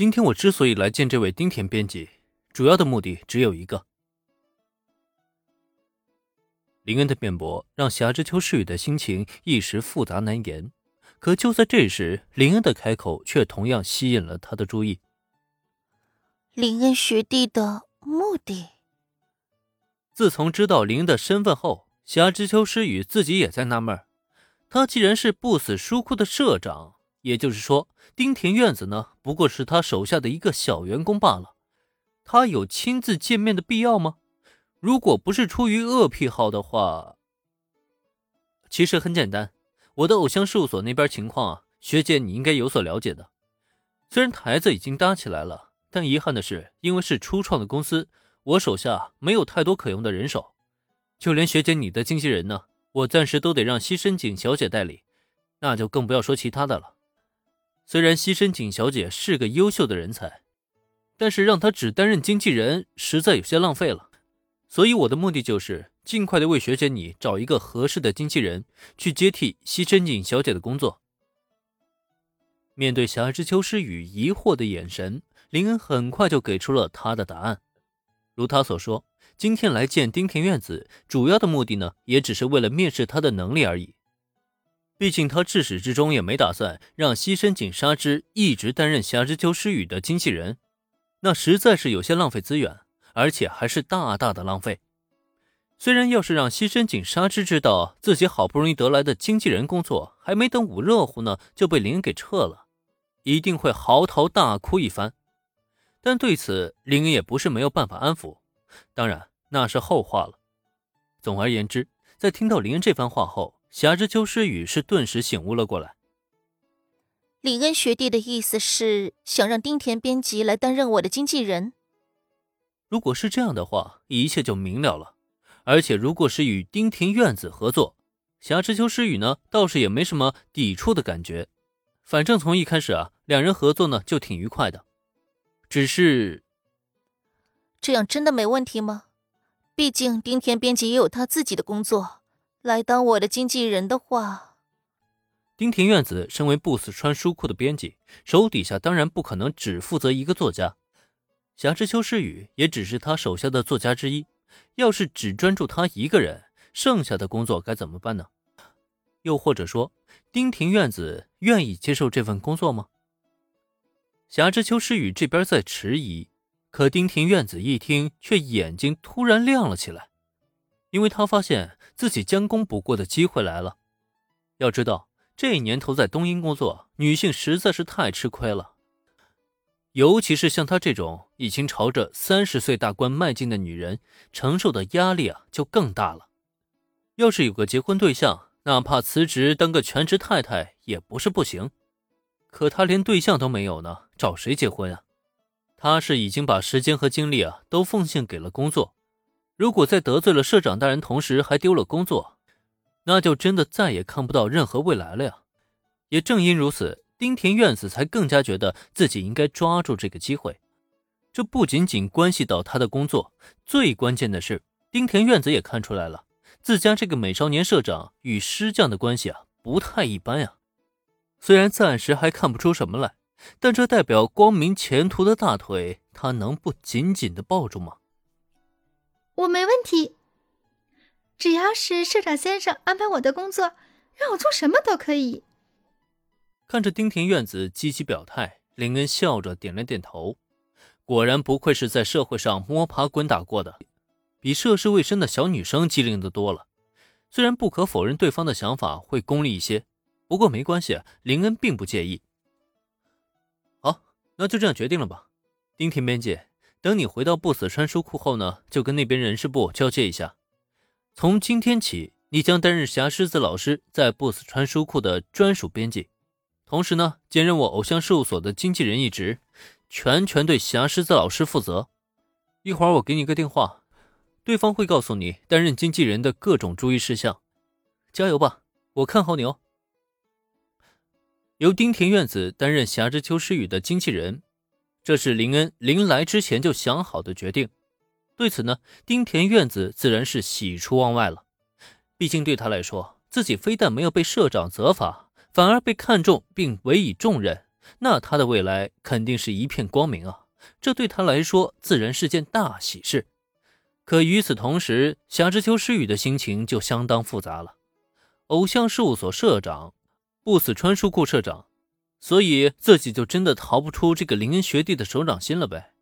今天我之所以来见这位丁田编辑，主要的目的只有一个。林恩的辩驳让霞之秋诗雨的心情一时复杂难言，可就在这时，林恩的开口却同样吸引了他的注意。林恩学弟的目的。自从知道林恩的身份后，霞之秋诗雨自己也在纳闷他既然是不死书库的社长，也就是说，丁田院子呢不过是他手下的一个小员工罢了，他有亲自见面的必要吗？如果不是出于恶癖好的话，其实很简单。我的偶像事务所那边情况啊，学姐你应该有所了解的。虽然台子已经搭起来了，但遗憾的是，因为是初创的公司，我手下没有太多可用的人手。就连学姐你的经纪人呢，我暂时都得让西深井小姐代理，那就更不要说其他的了。虽然西深井小姐是个优秀的人才，但是让她只担任经纪人，实在有些浪费了。所以我的目的就是尽快的为学姐你找一个合适的经纪人，去接替西深井小姐的工作。面对霞之秋诗雨疑惑的眼神，林恩很快就给出了他的答案。如他所说，今天来见丁田院子，主要的目的呢，也只是为了面试他的能力而已。毕竟他至始至终也没打算让西深井纱织一直担任霞之秋诗雨的经纪人，那实在是有些浪费资源。而且还是大大的浪费。虽然要是让西深井纱织知道自己好不容易得来的经纪人工作还没等捂热乎呢，就被林恩给撤了，一定会嚎啕大哭一番。但对此，林恩也不是没有办法安抚。当然，那是后话了。总而言之，在听到林恩这番话后，霞之秋诗雨是顿时醒悟了过来。李恩学弟的意思是想让丁田编辑来担任我的经纪人。如果是这样的话，一切就明了了。而且，如果是与丁田院子合作，霞之秋诗雨呢，倒是也没什么抵触的感觉。反正从一开始啊，两人合作呢就挺愉快的。只是，这样真的没问题吗？毕竟丁田编辑也有他自己的工作，来当我的经纪人的话，丁庭院子身为不死川书库的编辑，手底下当然不可能只负责一个作家。霞之秋诗雨也只是他手下的作家之一，要是只专注他一个人，剩下的工作该怎么办呢？又或者说，丁庭院子愿意接受这份工作吗？霞之秋诗雨这边在迟疑，可丁庭院子一听，却眼睛突然亮了起来，因为他发现自己将功补过的机会来了。要知道，这年头在东英工作，女性实在是太吃亏了。尤其是像她这种已经朝着三十岁大关迈进的女人，承受的压力啊就更大了。要是有个结婚对象，哪怕辞职当个全职太太也不是不行。可她连对象都没有呢，找谁结婚啊？她是已经把时间和精力啊都奉献给了工作。如果在得罪了社长大人，同时还丢了工作，那就真的再也看不到任何未来了呀。也正因如此。丁田院子才更加觉得自己应该抓住这个机会，这不仅仅关系到他的工作，最关键的是，丁田院子也看出来了，自家这个美少年社长与师匠的关系啊，不太一般呀。虽然暂时还看不出什么来，但这代表光明前途的大腿，他能不紧紧的抱住吗？我没问题，只要是社长先生安排我的工作，让我做什么都可以。看着丁田院子积极表态，林恩笑着点了点头。果然不愧是在社会上摸爬滚打过的，比涉世未深的小女生机灵的多了。虽然不可否认对方的想法会功利一些，不过没关系，林恩并不介意。好，那就这样决定了吧。丁田编辑，等你回到不死川书库后呢，就跟那边人事部交接一下。从今天起，你将担任霞狮子老师在不死川书库的专属编辑。同时呢，兼任我偶像事务所的经纪人一职，全权对霞狮子老师负责。一会儿我给你个电话，对方会告诉你担任经纪人的各种注意事项。加油吧，我看好你哦。由丁田院子担任霞之秋诗雨的经纪人，这是林恩临来之前就想好的决定。对此呢，丁田院子自然是喜出望外了。毕竟对他来说，自己非但没有被社长责罚。反而被看中并委以重任，那他的未来肯定是一片光明啊！这对他来说自然是件大喜事。可与此同时，夏之秋诗雨的心情就相当复杂了。偶像事务所社长，不死川书库社长，所以自己就真的逃不出这个林恩学弟的手掌心了呗。